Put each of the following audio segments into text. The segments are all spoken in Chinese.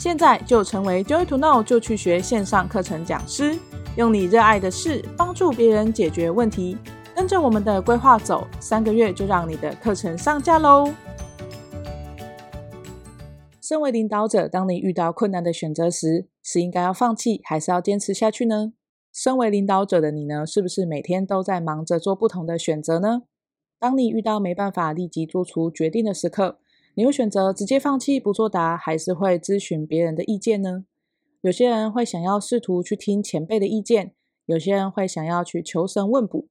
现在就成为 Joy to Know 就去学线上课程讲师，用你热爱的事帮助别人解决问题。跟着我们的规划走，三个月就让你的课程上架喽！身为领导者，当你遇到困难的选择时，是应该要放弃，还是要坚持下去呢？身为领导者的你呢，是不是每天都在忙着做不同的选择呢？当你遇到没办法立即做出决定的时刻，你会选择直接放弃不作答，还是会咨询别人的意见呢？有些人会想要试图去听前辈的意见，有些人会想要去求神问卜，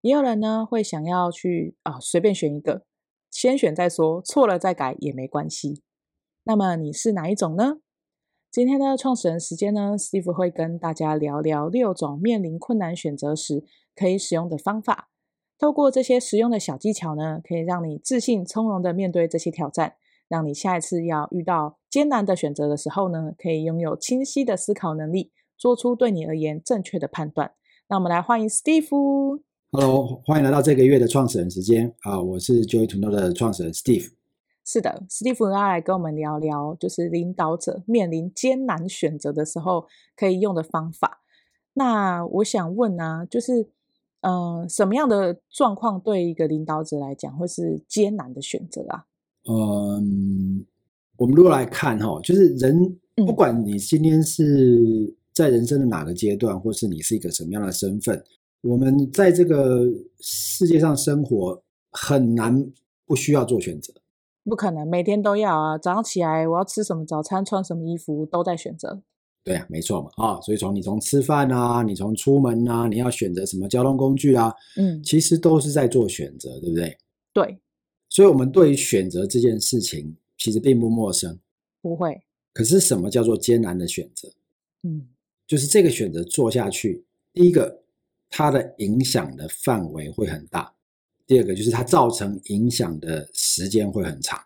也有人呢会想要去啊随便选一个，先选再说，错了再改也没关系。那么你是哪一种呢？今天的创始人时间呢，Steve 会跟大家聊聊六种面临困难选择时可以使用的方法。透过这些实用的小技巧呢，可以让你自信从容的面对这些挑战，让你下一次要遇到艰难的选择的时候呢，可以拥有清晰的思考能力，做出对你而言正确的判断。那我们来欢迎 Steve。Hello，欢迎来到这个月的创始人时间啊！我是 Joy to Know 的创始人 Steve。是的，Steve 要来跟我们聊聊，就是领导者面临艰难选择的时候可以用的方法。那我想问啊，就是。嗯、呃，什么样的状况对一个领导者来讲会是艰难的选择啊？嗯，我们如果来看哈，就是人，不管你今天是在人生的哪个阶段，或是你是一个什么样的身份，我们在这个世界上生活很难不需要做选择。不可能每天都要啊！早上起来我要吃什么早餐，穿什么衣服，都在选择。对啊，没错嘛，啊，所以从你从吃饭啊，你从出门啊，你要选择什么交通工具啊，嗯，其实都是在做选择，对不对？对，所以我们对于选择这件事情其实并不陌生，不会。可是什么叫做艰难的选择？嗯，就是这个选择做下去，第一个，它的影响的范围会很大；第二个，就是它造成影响的时间会很长。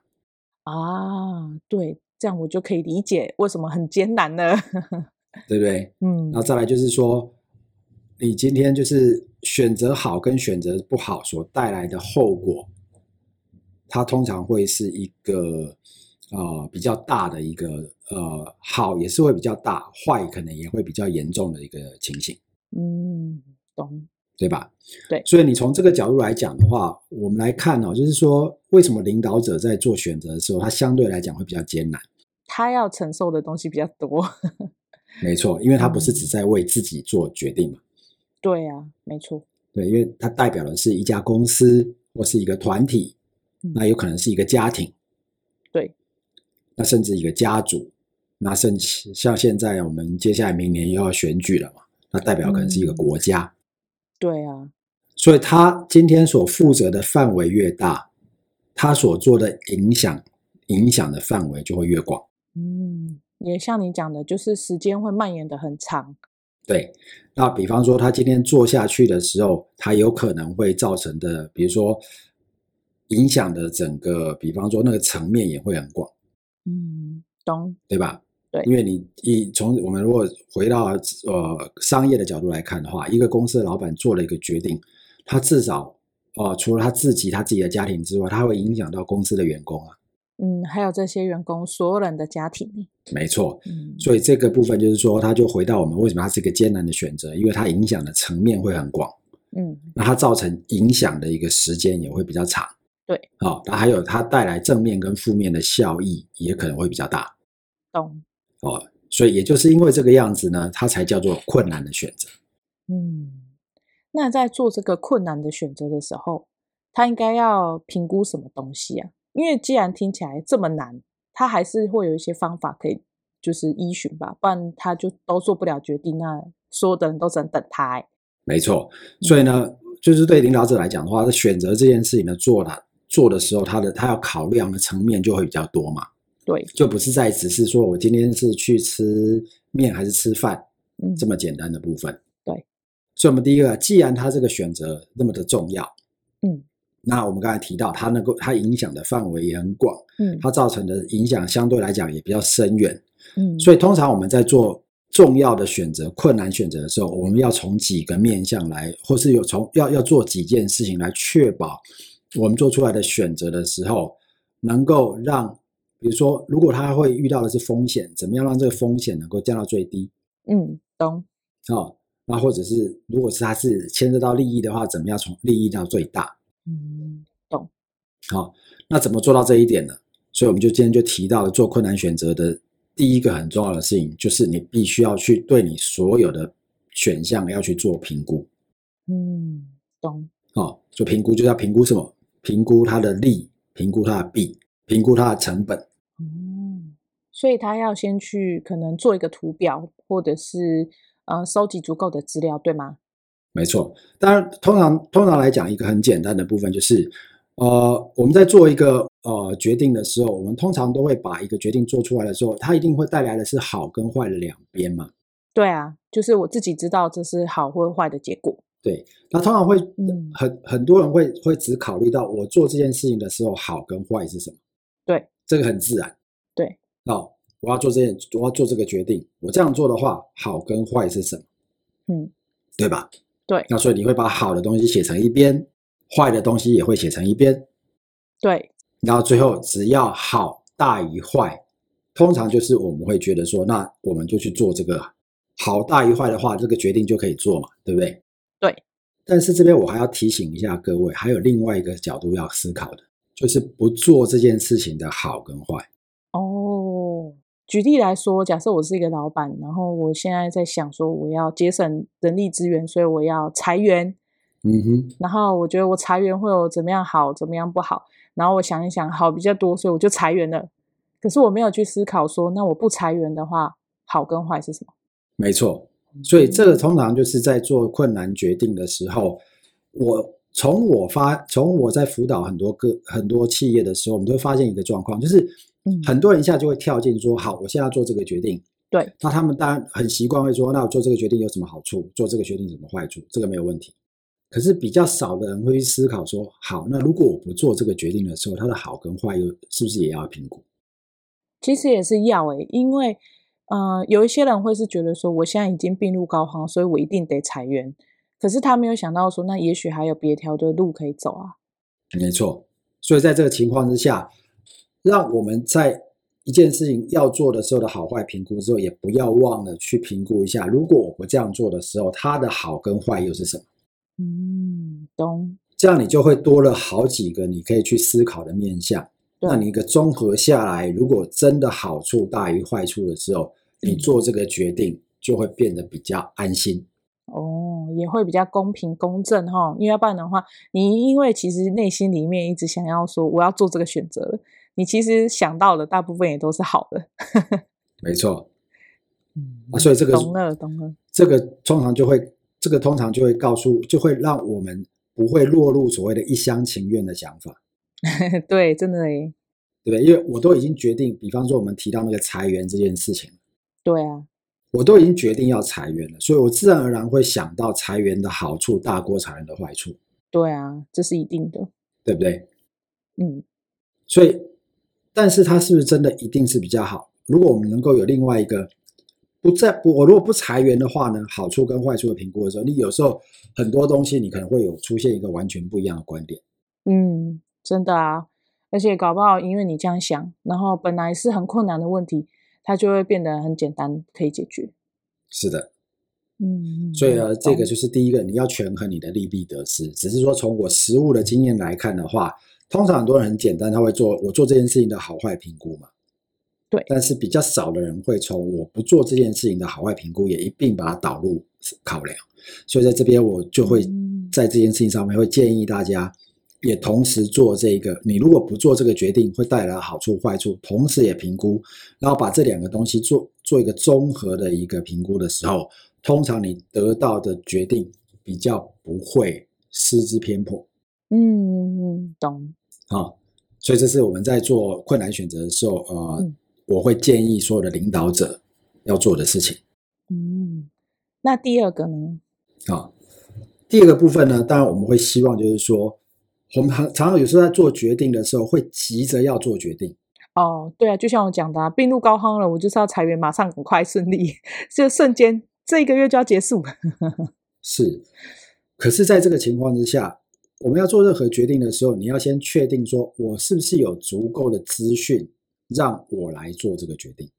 啊，对。这样我就可以理解为什么很艰难了？对不对？嗯，然后再来就是说，你今天就是选择好跟选择不好所带来的后果，它通常会是一个呃比较大的一个呃好也是会比较大，坏可能也会比较严重的一个情形。嗯，懂。对吧？对，所以你从这个角度来讲的话，我们来看哦，就是说，为什么领导者在做选择的时候，他相对来讲会比较艰难？他要承受的东西比较多。没错，因为他不是只在为自己做决定嘛。对啊，没错。对，因为他代表的是一家公司或是一个团体，那有可能是一个家庭。对，那甚至一个家族，那甚至像现在我们接下来明年又要选举了嘛，那代表可能是一个国家。嗯对啊，所以他今天所负责的范围越大，他所做的影响影响的范围就会越广。嗯，也像你讲的，就是时间会蔓延的很长。对，那比方说他今天做下去的时候，他有可能会造成的，比如说影响的整个，比方说那个层面也会很广。嗯，懂，对吧？对，因为你一从我们如果回到呃商业的角度来看的话，一个公司的老板做了一个决定，他至少哦、呃，除了他自己他自己的家庭之外，他会影响到公司的员工啊。嗯，还有这些员工所有人的家庭。没错。嗯，所以这个部分就是说，他就回到我们为什么它是一个艰难的选择，因为它影响的层面会很广。嗯，那它造成影响的一个时间也会比较长。对。好、哦，那还有它带来正面跟负面的效益也可能会比较大。懂。哦，所以也就是因为这个样子呢，它才叫做困难的选择。嗯，那在做这个困难的选择的时候，他应该要评估什么东西啊？因为既然听起来这么难，他还是会有一些方法可以就是依循吧，不然他就都做不了决定，那所有的人都只能等他。没错，所以呢，嗯、就是对领导者来讲的话，他选择这件事情呢，做了做的时候，他的他要考量的层面就会比较多嘛。对，就不是在只是说我今天是去吃面还是吃饭，嗯，这么简单的部分。对，所以我们第一个，既然他这个选择那么的重要，嗯，那我们刚才提到，它能够它影响的范围也很广，嗯，它造成的影响相对来讲也比较深远，嗯，所以通常我们在做重要的选择、困难选择的时候，我们要从几个面向来，或是有从要要做几件事情来确保我们做出来的选择的时候，能够让比如说，如果他会遇到的是风险，怎么样让这个风险能够降到最低？嗯，懂。哦，那或者是如果是他是牵涉到利益的话，怎么样从利益到最大？嗯，懂。好，那怎么做到这一点呢？所以我们就今天就提到了做困难选择的第一个很重要的事情，就是你必须要去对你所有的选项要去做评估。嗯，懂。哦，就评估就要评估什么？评估它的利，评估它的弊，评估它的成本。嗯，所以他要先去可能做一个图表，或者是呃收集足够的资料，对吗？没错。当然，通常通常来讲，一个很简单的部分就是，呃，我们在做一个呃决定的时候，我们通常都会把一个决定做出来的时候，它一定会带来的是好跟坏的两边嘛。对啊，就是我自己知道这是好或坏的结果。对，那通常会很很多人会会只考虑到我做这件事情的时候好跟坏是什么。对，这个很自然。对，哦，我要做这件，我要做这个决定，我这样做的话，好跟坏是什么？嗯，对吧？对。那所以你会把好的东西写成一边，坏的东西也会写成一边。对。然后最后只要好大于坏，通常就是我们会觉得说，那我们就去做这个好大于坏的话，这个决定就可以做嘛，对不对？对，但是这边我还要提醒一下各位，还有另外一个角度要思考的，就是不做这件事情的好跟坏。哦，举例来说，假设我是一个老板，然后我现在在想说，我要节省人力资源，所以我要裁员。嗯哼，然后我觉得我裁员会有怎么样好，怎么样不好，然后我想一想，好比较多，所以我就裁员了。可是我没有去思考说，那我不裁员的话，好跟坏是什么？没错。所以这个通常就是在做困难决定的时候，我从我发从我在辅导很多个很多企业的时候，我们都会发现一个状况，就是很多人一下就会跳进说：“好，我现在要做这个决定。”对，那他们当然很习惯会说：“那我做这个决定有什么好处？做这个决定有什么坏处？这个没有问题。”可是比较少的人会去思考说：“好，那如果我不做这个决定的时候，它的好跟坏又是不是也要评估？”其实也是要诶，因为。有一些人会是觉得说，我现在已经病入膏肓，所以我一定得裁员。可是他没有想到说，那也许还有别条的路可以走啊。没错，所以在这个情况之下，让我们在一件事情要做的时候的好坏评估之后，也不要忘了去评估一下，如果我不这样做的时候，它的好跟坏又是什么？嗯，懂。这样你就会多了好几个你可以去思考的面向。那你一个综合下来，如果真的好处大于坏处的时候，你做这个决定就会变得比较安心。哦，也会比较公平公正哈。因为要不然的话，你因为其实内心里面一直想要说我要做这个选择，你其实想到的大部分也都是好的。没错。嗯，啊，所以这个懂了懂了。这个通常就会，这个通常就会告诉，就会让我们不会落入所谓的一厢情愿的想法。对，真的耶，对不对？因为我都已经决定，比方说我们提到那个裁员这件事情，对啊，我都已经决定要裁员了，所以我自然而然会想到裁员的好处大过裁员的坏处。对啊，这是一定的，对不对？嗯，所以，但是它是不是真的一定是比较好？如果我们能够有另外一个不在不，我如果不裁员的话呢？好处跟坏处的评估的时候，你有时候很多东西你可能会有出现一个完全不一样的观点。嗯。真的啊，而且搞不好，因为你这样想，然后本来是很困难的问题，它就会变得很简单，可以解决。是的，嗯，所以呢，这个就是第一个，你要权衡你的利弊得失。只是说，从我实物的经验来看的话，通常很多人很简单，他会做我做这件事情的好坏评估嘛。对，但是比较少的人会从我不做这件事情的好坏评估，也一并把它导入考量。所以在这边，我就会在这件事情上面会建议大家。也同时做这个，你如果不做这个决定，会带来好处坏处，同时也评估，然后把这两个东西做做一个综合的一个评估的时候，通常你得到的决定比较不会失之偏颇。嗯嗯，懂。好，所以这是我们在做困难选择的时候，呃，嗯、我会建议所有的领导者要做的事情。嗯，那第二个呢？啊，第二个部分呢，当然我们会希望就是说。我们常常有时候在做决定的时候，会急着要做决定。哦，对啊，就像我讲的，病入膏肓了，我就是要裁员，马上很快顺利，就瞬间这一个月就要结束。是，可是，在这个情况之下，我们要做任何决定的时候，你要先确定说，我是不是有足够的资讯让我来做这个决定？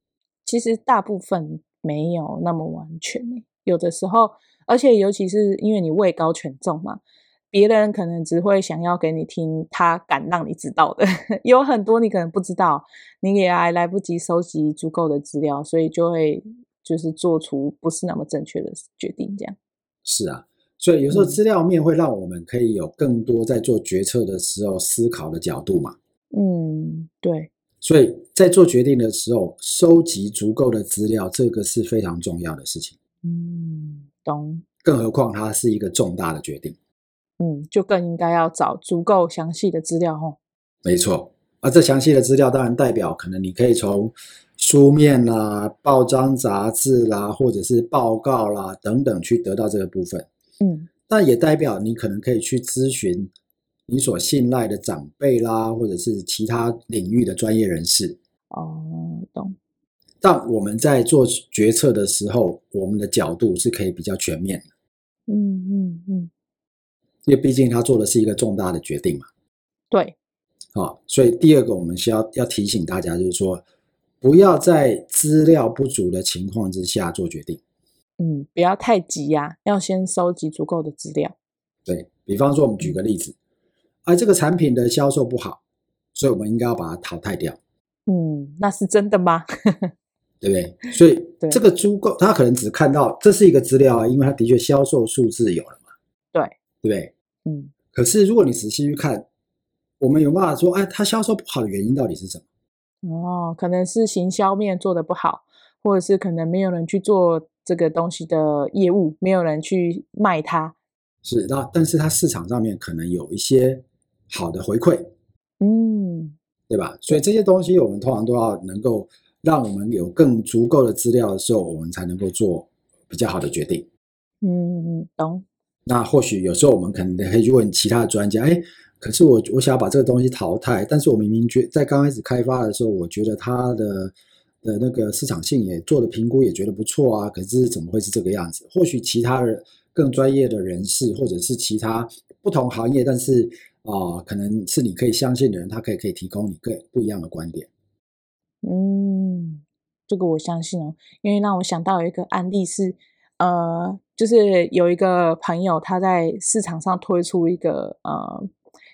其实大部分没有那么完全，有的时候，而且尤其是因为你位高权重嘛，别人可能只会想要给你听他敢让你知道的，有很多你可能不知道，你也还来不及收集足够的资料，所以就会就是做出不是那么正确的决定，这样。是啊，所以有时候资料面会让我们可以有更多在做决策的时候思考的角度嘛。嗯，对。所以在做决定的时候，收集足够的资料，这个是非常重要的事情。嗯，懂。更何况它是一个重大的决定。嗯，就更应该要找足够详细的资料哦。没错，而这详细的资料当然代表，可能你可以从书面啦、报章杂志啦，或者是报告啦等等去得到这个部分。嗯，但也代表你可能可以去咨询。你所信赖的长辈啦，或者是其他领域的专业人士。哦，懂。但我们在做决策的时候，我们的角度是可以比较全面的。嗯嗯嗯。因为毕竟他做的是一个重大的决定嘛。对。好，所以第二个我们需要要提醒大家，就是说，不要在资料不足的情况之下做决定。嗯，不要太急呀，要先收集足够的资料。对，比方说，我们举个例子。啊这个产品的销售不好，所以我们应该要把它淘汰掉。嗯，那是真的吗？对不对？所以这个足够，他可能只看到这是一个资料啊，因为他的确销售数字有了嘛。对，对不对？嗯。可是如果你仔细去看，我们有办法说，哎，它销售不好的原因到底是什么？哦，可能是行销面做的不好，或者是可能没有人去做这个东西的业务，没有人去卖它。是，那但是它市场上面可能有一些。好的回馈，嗯，对吧？所以这些东西我们通常都要能够让我们有更足够的资料的时候，我们才能够做比较好的决定。嗯嗯，懂。那或许有时候我们可能可以去问其他的专家，哎，可是我我想要把这个东西淘汰，但是我明明觉在刚开始开发的时候，我觉得它的的那个市场性也做的评估，也觉得不错啊。可是怎么会是这个样子？或许其他的更专业的人士，或者是其他不同行业，但是。啊、可能是你可以相信的人，他可以可以提供你更不一样的观点。嗯，这个我相信哦，因为让我想到有一个案例是，呃，就是有一个朋友他在市场上推出一个呃，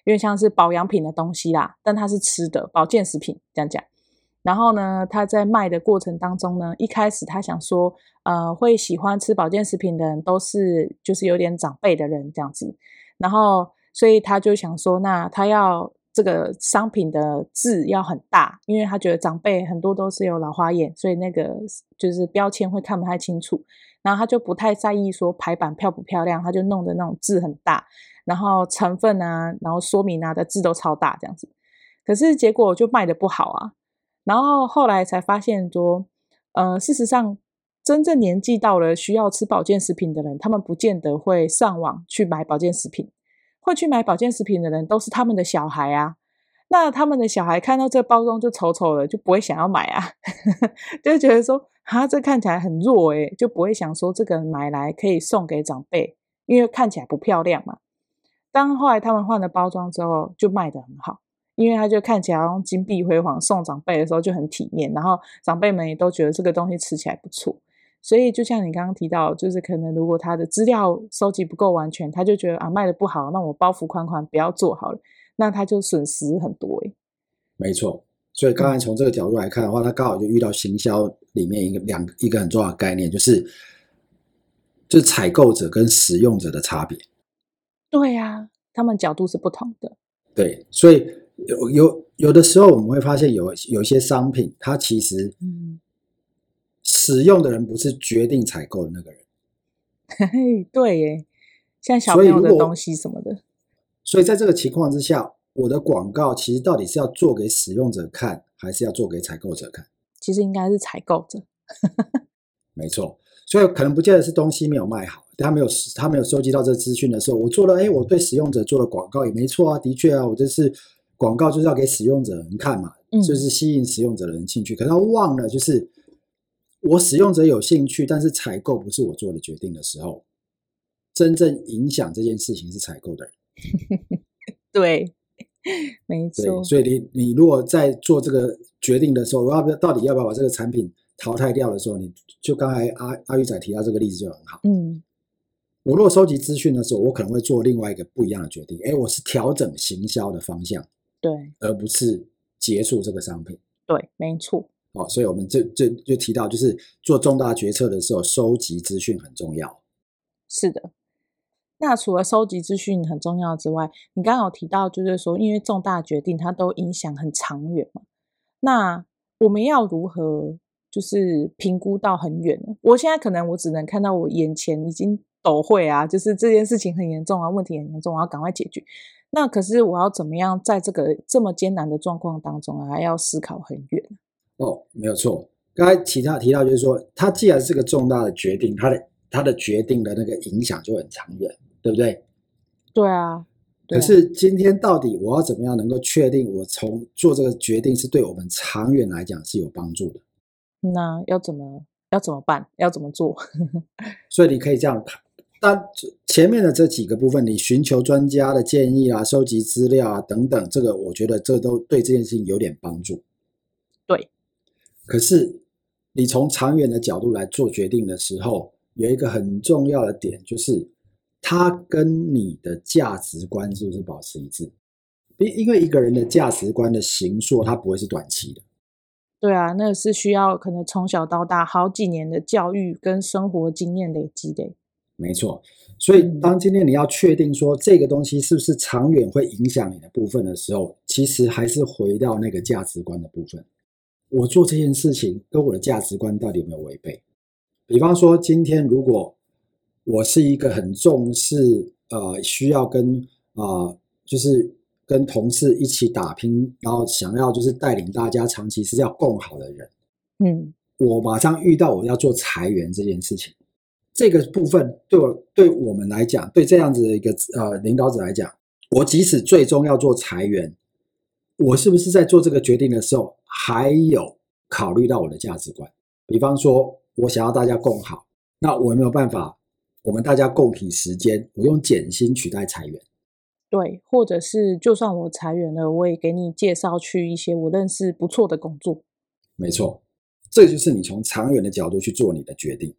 有点像是保养品的东西啦，但它是吃的保健食品这样讲。然后呢，他在卖的过程当中呢，一开始他想说，呃，会喜欢吃保健食品的人都是就是有点长辈的人这样子，然后。所以他就想说，那他要这个商品的字要很大，因为他觉得长辈很多都是有老花眼，所以那个就是标签会看不太清楚。然后他就不太在意说排版漂不漂亮，他就弄的那种字很大，然后成分啊，然后说明啊的字都超大这样子。可是结果就卖得不好啊。然后后来才发现说，呃，事实上真正年纪到了需要吃保健食品的人，他们不见得会上网去买保健食品。会去买保健食品的人都是他们的小孩啊，那他们的小孩看到这包装就丑丑的，就不会想要买啊，就觉得说啊，这看起来很弱诶，就不会想说这个买来可以送给长辈，因为看起来不漂亮嘛。当后来他们换了包装之后，就卖得很好，因为他就看起来用金碧辉煌，送长辈的时候就很体面，然后长辈们也都觉得这个东西吃起来不错。所以，就像你刚刚提到，就是可能如果他的资料收集不够完全，他就觉得啊卖的不好，那我包袱款款不要做好了，那他就损失很多诶。没错，所以刚才从这个角度来看的话，他刚好就遇到行销里面一个两一个很重要的概念，就是就是采购者跟使用者的差别。对呀，他们角度是不同的。对，所以有有有的时候我们会发现有有一些商品，它其实嗯。使用的人不是决定采购的那个人，嘿嘿，对耶，像小朋友的东西什么的。所以在这个情况之下，我的广告其实到底是要做给使用者看，还是要做给采购者看？其实应该是采购者。没错，所以可能不见得是东西没有卖好，他没有他没有收集到这资讯的时候，我做了，哎，我对使用者做了广告也没错啊，的确啊，我这是广告就是要给使用者人看嘛，嗯，就是吸引使用者的人兴趣，可是他忘了就是。我使用者有兴趣，但是采购不是我做的决定的时候，真正影响这件事情是采购的人。对，没错。所以你你如果在做这个决定的时候，我要不要到底要不要把这个产品淘汰掉的时候，你就刚才阿阿玉仔提到这个例子就很好。嗯，我如果收集资讯的时候，我可能会做另外一个不一样的决定。哎，我是调整行销的方向，对，而不是结束这个商品。对，没错。哦，所以我们这这就，就提到，就是做重大决策的时候，收集资讯很重要。是的。那除了收集资讯很重要之外，你刚刚有提到，就是说，因为重大决定它都影响很长远嘛。那我们要如何就是评估到很远呢？我现在可能我只能看到我眼前已经抖会啊，就是这件事情很严重啊，问题很严重，我要赶快解决。那可是我要怎么样在这个这么艰难的状况当中啊，还要思考很远？哦，没有错。刚才其他提到就是说，它既然是个重大的决定，它的它的决定的那个影响就很长远。对不对？对啊。可是今天到底我要怎么样能够确定我从做这个决定是对我们长远来讲是有帮助的？那要怎么要怎么办？要怎么做？所以你可以这样看，但前面的这几个部分，你寻求专家的建议啊，收集资料啊等等，这个我觉得这都对这件事情有点帮助。对。可是你从长远的角度来做决定的时候，有一个很重要的点就是。它跟你的价值观是不是保持一致？因因为一个人的价值观的形塑，它不会是短期的。对啊，那是需要可能从小到大好几年的教育跟生活经验累积的。没错，所以当今天你要确定说这个东西是不是长远会影响你的部分的时候，其实还是回到那个价值观的部分。我做这件事情跟我的价值观到底有没有违背？比方说，今天如果我是一个很重视，呃，需要跟啊、呃，就是跟同事一起打拼，然后想要就是带领大家长期是要共好的人。嗯，我马上遇到我要做裁员这件事情，这个部分对我对我们来讲，对这样子的一个呃领导者来讲，我即使最终要做裁员，我是不是在做这个决定的时候，还有考虑到我的价值观？比方说，我想要大家共好，那我有没有办法？我们大家共体时间，我用减薪取代裁员，对，或者是就算我裁员了，我也给你介绍去一些我认识不错的工作。没错，这就是你从长远的角度去做你的决定，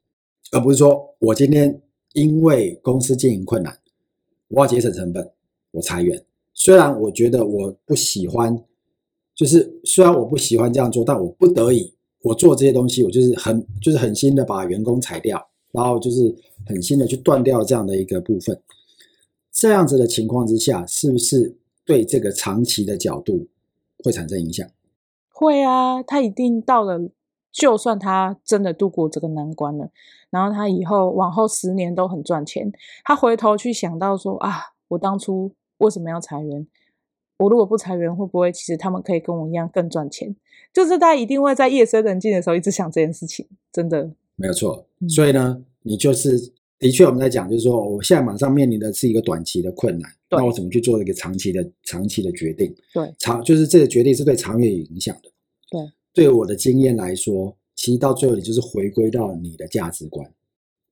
而不是说我今天因为公司经营困难，我要节省成本，我裁员。虽然我觉得我不喜欢，就是虽然我不喜欢这样做，但我不得已，我做这些东西，我就是很就是狠心的把员工裁掉。然后就是狠心的去断掉这样的一个部分，这样子的情况之下，是不是对这个长期的角度会产生影响？会啊，他一定到了，就算他真的度过这个难关了，然后他以后往后十年都很赚钱，他回头去想到说啊，我当初为什么要裁员？我如果不裁员，会不会其实他们可以跟我一样更赚钱？就是他一定会在夜深人静的时候一直想这件事情，真的。没有错，所以呢，你就是的确我们在讲，就是说，我现在马上面临的是一个短期的困难，那我怎么去做一个长期的、长期的决定？对，长就是这个决定是对长远有影响的。对，对我的经验来说，其实到最后你就是回归到你的价值观，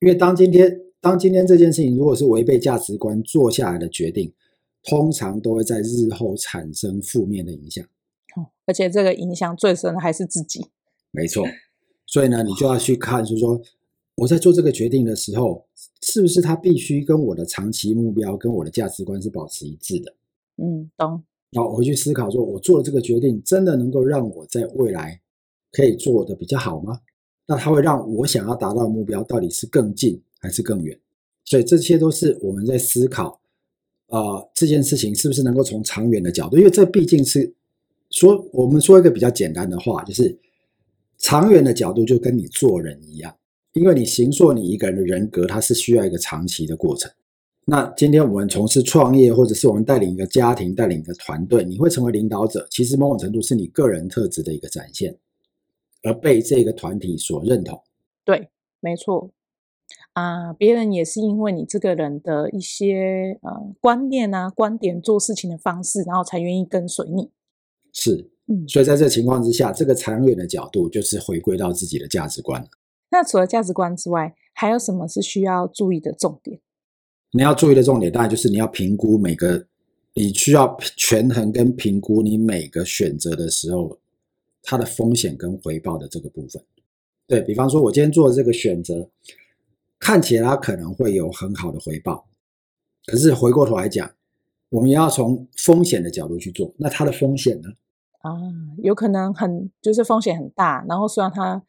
因为当今天当今天这件事情如果是违背价值观做下来的决定，通常都会在日后产生负面的影响。哦，而且这个影响最深的还是自己。没错。所以呢，你就要去看，就是说，我在做这个决定的时候，是不是它必须跟我的长期目标、跟我的价值观是保持一致的？嗯，懂。然后我会去思考说，我做了这个决定，真的能够让我在未来可以做的比较好吗？那它会让我想要达到的目标到底是更近还是更远？所以这些都是我们在思考，呃，这件事情是不是能够从长远的角度，因为这毕竟是说，我们说一个比较简单的话，就是。长远的角度就跟你做人一样，因为你形塑你一个人的人格，它是需要一个长期的过程。那今天我们从事创业，或者是我们带领一个家庭、带领一个团队，你会成为领导者，其实某种程度是你个人特质的一个展现，而被这个团体所认同。对，没错。啊，别人也是因为你这个人的一些呃观念啊、观点、做事情的方式，然后才愿意跟随你。是。所以在这个情况之下，这个长远的角度就是回归到自己的价值观。那除了价值观之外，还有什么是需要注意的重点？你要注意的重点，当然就是你要评估每个你需要权衡跟评估你每个选择的时候，它的风险跟回报的这个部分。对，比方说，我今天做的这个选择，看起来它可能会有很好的回报，可是回过头来讲，我们要从风险的角度去做，那它的风险呢？啊，有可能很就是风险很大，然后虽然它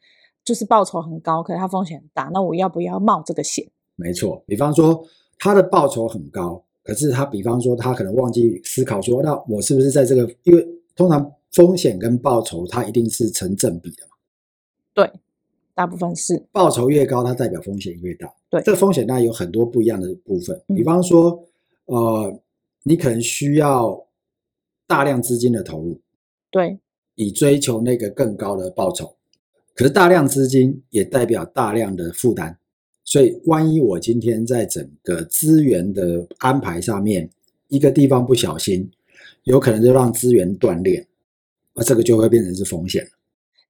就是报酬很高，可是它风险很大，那我要不要冒这个险？没错，比方说它的报酬很高，可是他比方说他可能忘记思考说，那我是不是在这个？因为通常风险跟报酬它一定是成正比的嘛。对，大部分是报酬越高，它代表风险越大。对，这个风险当然有很多不一样的部分，比方说，嗯、呃，你可能需要大量资金的投入。对，以追求那个更高的报酬，可是大量资金也代表大量的负担，所以万一我今天在整个资源的安排上面，一个地方不小心，有可能就让资源断裂，那这个就会变成是风险。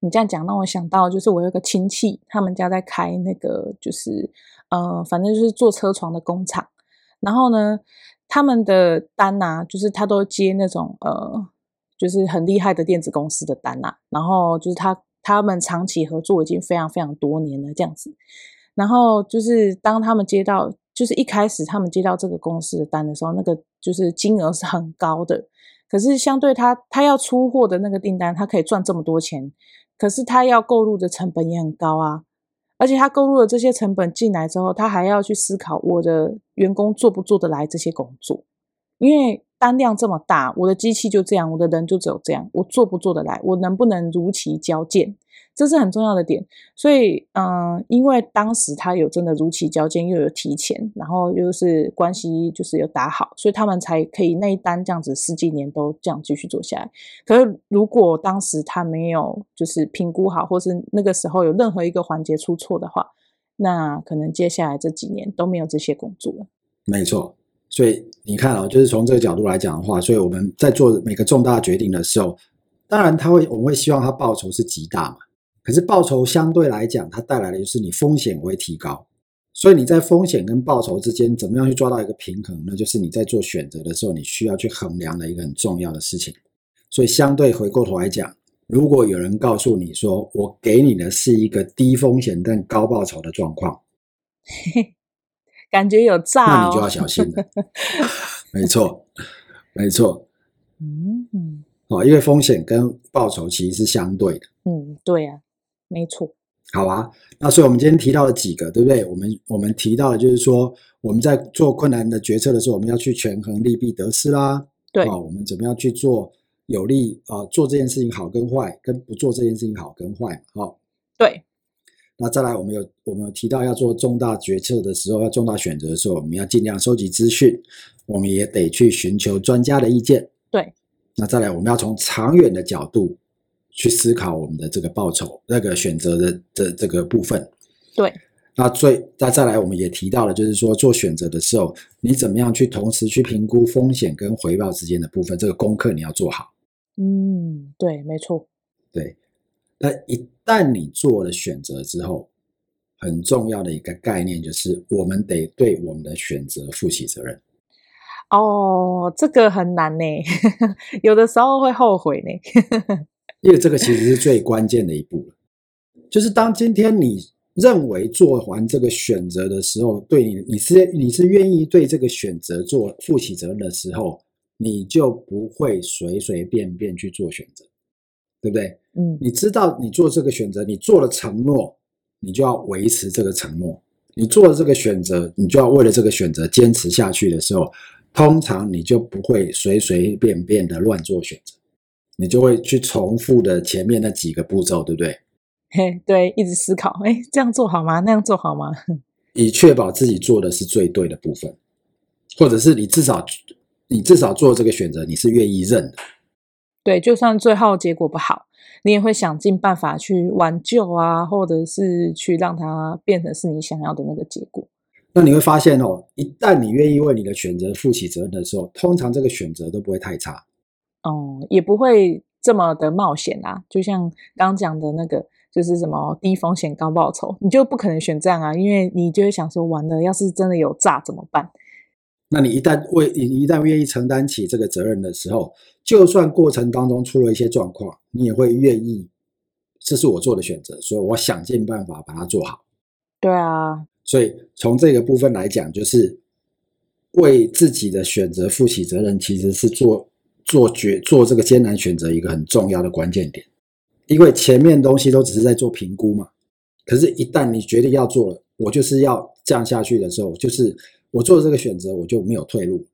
你这样讲让我想到，就是我有个亲戚，他们家在开那个，就是呃，反正就是做车床的工厂，然后呢，他们的单啊，就是他都接那种呃。就是很厉害的电子公司的单啊，然后就是他他们长期合作已经非常非常多年了这样子，然后就是当他们接到，就是一开始他们接到这个公司的单的时候，那个就是金额是很高的，可是相对他他要出货的那个订单，他可以赚这么多钱，可是他要购入的成本也很高啊，而且他购入了这些成本进来之后，他还要去思考我的员工做不做得来这些工作，因为。单量这么大，我的机器就这样，我的人就只有这样，我做不做得来？我能不能如期交件？这是很重要的点。所以，嗯，因为当时他有真的如期交件，又有提前，然后又是关系就是有打好，所以他们才可以那一单这样子十几年都这样继续做下来。可是，如果当时他没有就是评估好，或是那个时候有任何一个环节出错的话，那可能接下来这几年都没有这些工作了。没错。所以你看啊，就是从这个角度来讲的话，所以我们在做每个重大决定的时候，当然他会，我们会希望他报酬是极大嘛。可是报酬相对来讲，它带来的就是你风险会提高。所以你在风险跟报酬之间，怎么样去抓到一个平衡？那就是你在做选择的时候，你需要去衡量的一个很重要的事情。所以相对回过头来讲，如果有人告诉你说，我给你的是一个低风险但高报酬的状况。感觉有诈、哦，那你就要小心了。没错，没错。嗯嗯，哦，因为风险跟报酬其实是相对的。嗯，对啊，没错。好啊，那所以我们今天提到了几个，对不对？我们我们提到的就是说，我们在做困难的决策的时候，我们要去权衡利弊得失啦。对，哦，我们怎么样去做有利啊、呃？做这件事情好跟坏，跟不做这件事情好跟坏。哦，对。那再来，我们有我们有提到要做重大决策的时候，要重大选择的时候，我们要尽量收集资讯，我们也得去寻求专家的意见。对。那再来，我们要从长远的角度去思考我们的这个报酬那个选择的的这个部分。对。那最那再来，我们也提到了，就是说做选择的时候，你怎么样去同时去评估风险跟回报之间的部分，这个功课你要做好。嗯，对，没错。对。那一旦你做了选择之后，很重要的一个概念就是，我们得对我们的选择负起责任。哦，这个很难呢，有的时候会后悔呢。因为这个其实是最关键的一步，就是当今天你认为做完这个选择的时候，对你你是你是愿意对这个选择做负起责任的时候，你就不会随随便便去做选择。对不对？嗯，你知道你做这个选择，你做了承诺，你就要维持这个承诺。你做了这个选择，你就要为了这个选择坚持下去的时候，通常你就不会随随便便的乱做选择，你就会去重复的前面那几个步骤，对不对？嘿，对，一直思考，哎，这样做好吗？那样做好吗？以确保自己做的是最对的部分，或者是你至少你至少做这个选择，你是愿意认的。对，就算最后结果不好，你也会想尽办法去挽救啊，或者是去让它变成是你想要的那个结果。那你会发现哦，一旦你愿意为你的选择负起责任的时候，通常这个选择都不会太差。哦、嗯，也不会这么的冒险啊。就像刚讲的那个，就是什么低风险高报酬，你就不可能选这样啊，因为你就会想说，完了，要是真的有诈怎么办？那你一旦为你一旦愿意承担起这个责任的时候，就算过程当中出了一些状况，你也会愿意，这是我做的选择，所以我想尽办法把它做好。对啊，所以从这个部分来讲，就是为自己的选择负起责任，其实是做做决做这个艰难选择一个很重要的关键点。因为前面东西都只是在做评估嘛，可是，一旦你决定要做了，我就是要这样下去的时候，就是我做了这个选择，我就没有退路。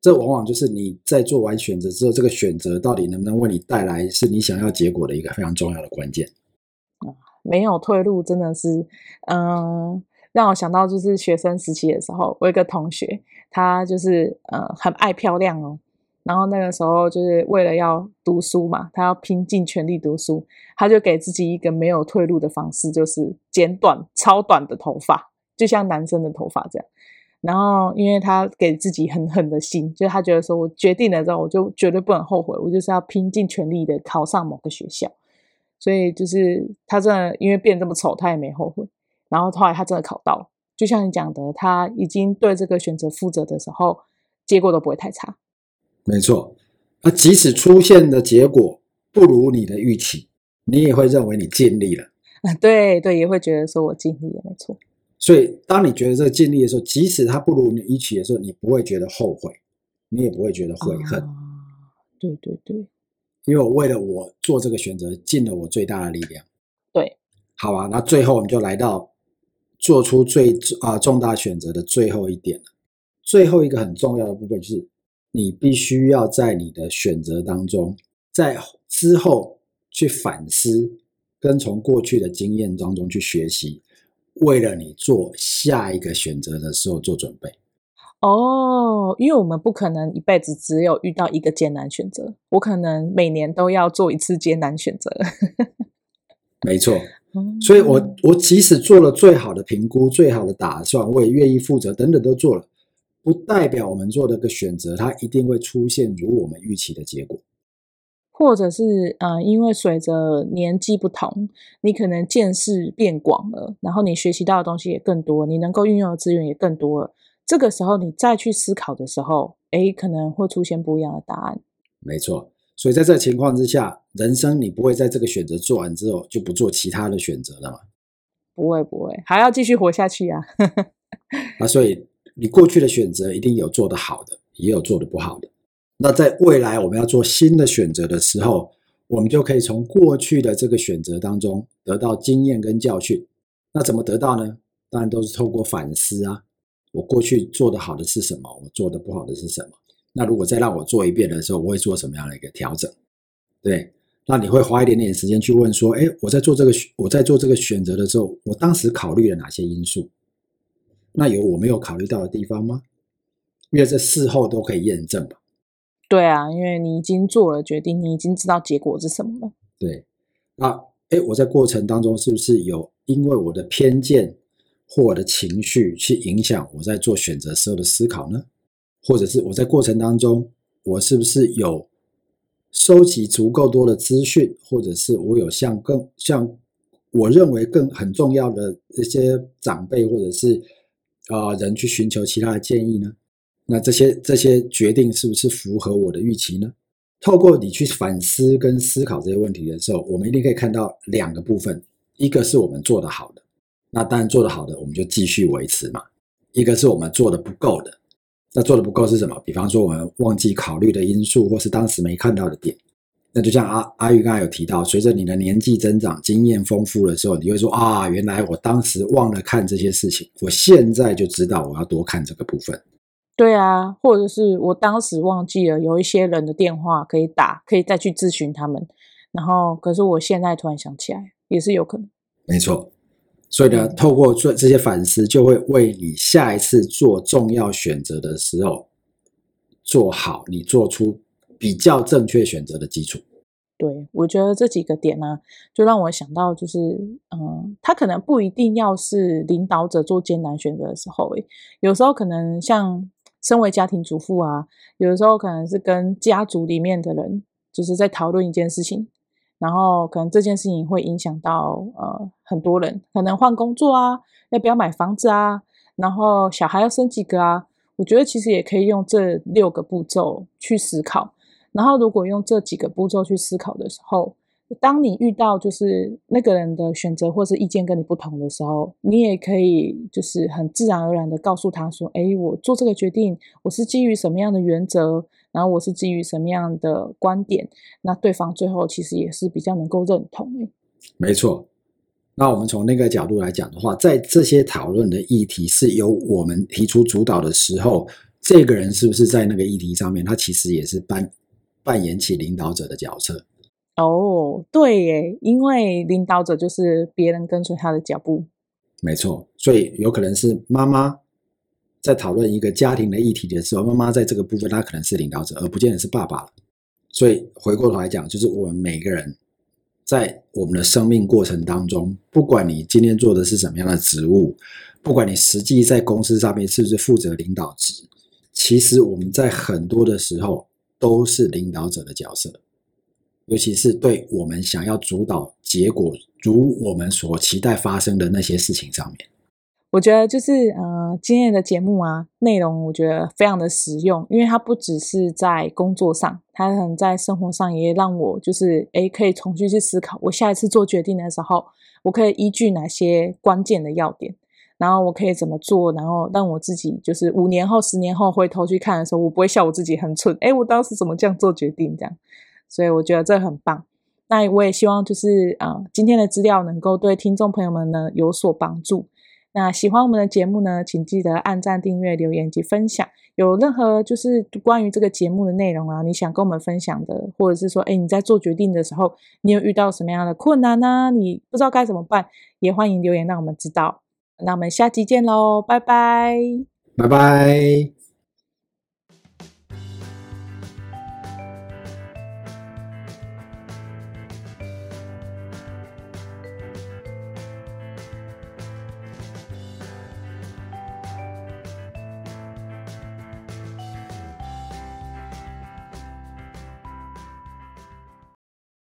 这往往就是你在做完选择之后，这个选择到底能不能为你带来是你想要结果的一个非常重要的关键。没有退路，真的是，嗯，让我想到就是学生时期的时候，我一个同学，他就是呃很爱漂亮哦。然后那个时候就是为了要读书嘛，他要拼尽全力读书，他就给自己一个没有退路的方式，就是剪短超短的头发，就像男生的头发这样。然后因为他给自己很狠的心，就他觉得说我决定了之后，我就绝对不能后悔，我就是要拼尽全力的考上某个学校。所以就是他真的因为变这么丑，他也没后悔。然后后来他真的考到了，就像你讲的，他已经对这个选择负责的时候，结果都不会太差。没错，那即使出现的结果不如你的预期，你也会认为你尽力了。啊，对对，也会觉得说我尽力了，没错。所以，当你觉得这个尽力的时候，即使它不如你预期的时候，你不会觉得后悔，你也不会觉得悔恨。啊，对对对，因为我为了我做这个选择，尽了我最大的力量。对，好吧，那最后我们就来到做出最啊重大选择的最后一点了。最后一个很重要的部分就是。你必须要在你的选择当中，在之后去反思，跟从过去的经验当中去学习，为了你做下一个选择的时候做准备。哦，因为我们不可能一辈子只有遇到一个艰难选择，我可能每年都要做一次艰难选择。没错，所以我我即使做了最好的评估、最好的打算，我也愿意负责，等等都做了。不代表我们做的个选择，它一定会出现如我们预期的结果，或者是呃，因为随着年纪不同，你可能见识变广了，然后你学习到的东西也更多，你能够运用的资源也更多了。这个时候你再去思考的时候，诶，可能会出现不一样的答案。没错，所以在这个情况之下，人生你不会在这个选择做完之后就不做其他的选择了吗？不会，不会，还要继续活下去啊！那所以。你过去的选择一定有做得好的，也有做得不好的。那在未来我们要做新的选择的时候，我们就可以从过去的这个选择当中得到经验跟教训。那怎么得到呢？当然都是透过反思啊。我过去做的好的是什么？我做的不好的是什么？那如果再让我做一遍的时候，我会做什么样的一个调整？对，那你会花一点点时间去问说：诶，我在做这个我在做这个选择的时候，我当时考虑了哪些因素？那有我没有考虑到的地方吗？因为这事后都可以验证吧。对啊，因为你已经做了决定，你已经知道结果是什么了。对，那诶，我在过程当中是不是有因为我的偏见或我的情绪去影响我在做选择时候的思考呢？或者是我在过程当中，我是不是有收集足够多的资讯，或者是我有向更像我认为更很重要的一些长辈或者是。啊，人去寻求其他的建议呢？那这些这些决定是不是符合我的预期呢？透过你去反思跟思考这些问题的时候，我们一定可以看到两个部分：一个是我们做得好的，那当然做得好的我们就继续维持嘛；一个是我们做得不够的，那做得不够是什么？比方说我们忘记考虑的因素，或是当时没看到的点。那就像阿阿玉刚才有提到，随着你的年纪增长、经验丰富的时候，你会说啊，原来我当时忘了看这些事情，我现在就知道我要多看这个部分。对啊，或者是我当时忘记了有一些人的电话可以打，可以再去咨询他们，然后可是我现在突然想起来，也是有可能。没错，所以呢，透过这这些反思，就会为你下一次做重要选择的时候做好，你做出。比较正确选择的基础。对，我觉得这几个点呢、啊，就让我想到，就是，嗯，他可能不一定要是领导者做艰难选择的时候，诶，有时候可能像身为家庭主妇啊，有的时候可能是跟家族里面的人，就是在讨论一件事情，然后可能这件事情会影响到呃很多人，可能换工作啊，要不要买房子啊，然后小孩要生几个啊。我觉得其实也可以用这六个步骤去思考。然后，如果用这几个步骤去思考的时候，当你遇到就是那个人的选择或是意见跟你不同的时候，你也可以就是很自然而然的告诉他说：“哎，我做这个决定，我是基于什么样的原则，然后我是基于什么样的观点。”那对方最后其实也是比较能够认同。没错。那我们从那个角度来讲的话，在这些讨论的议题是由我们提出主导的时候，这个人是不是在那个议题上面，他其实也是扮扮演起领导者的角色。哦，对耶，因为领导者就是别人跟随他的脚步。没错，所以有可能是妈妈在讨论一个家庭的议题的时候，妈妈在这个部分她可能是领导者，而不见得是爸爸。所以回过头来讲，就是我们每个人在我们的生命过程当中，不管你今天做的是什么样的职务，不管你实际在公司上面是不是负责领导职，其实我们在很多的时候都是领导者的角色。尤其是对我们想要主导结果，如我们所期待发生的那些事情上面，我觉得就是呃，今天的节目啊，内容我觉得非常的实用，因为它不只是在工作上，它可能在生活上也让我就是诶，可以重新去思考，我下一次做决定的时候，我可以依据哪些关键的要点，然后我可以怎么做，然后让我自己就是五年后、十年后回头去看的时候，我不会笑我自己很蠢，诶，我当时怎么这样做决定这样。所以我觉得这很棒。那我也希望就是呃，今天的资料能够对听众朋友们呢有所帮助。那喜欢我们的节目呢，请记得按赞、订阅、留言及分享。有任何就是关于这个节目的内容啊，你想跟我们分享的，或者是说，哎，你在做决定的时候，你有遇到什么样的困难呢、你不知道该怎么办，也欢迎留言让我们知道。那我们下期见喽，拜拜，拜拜。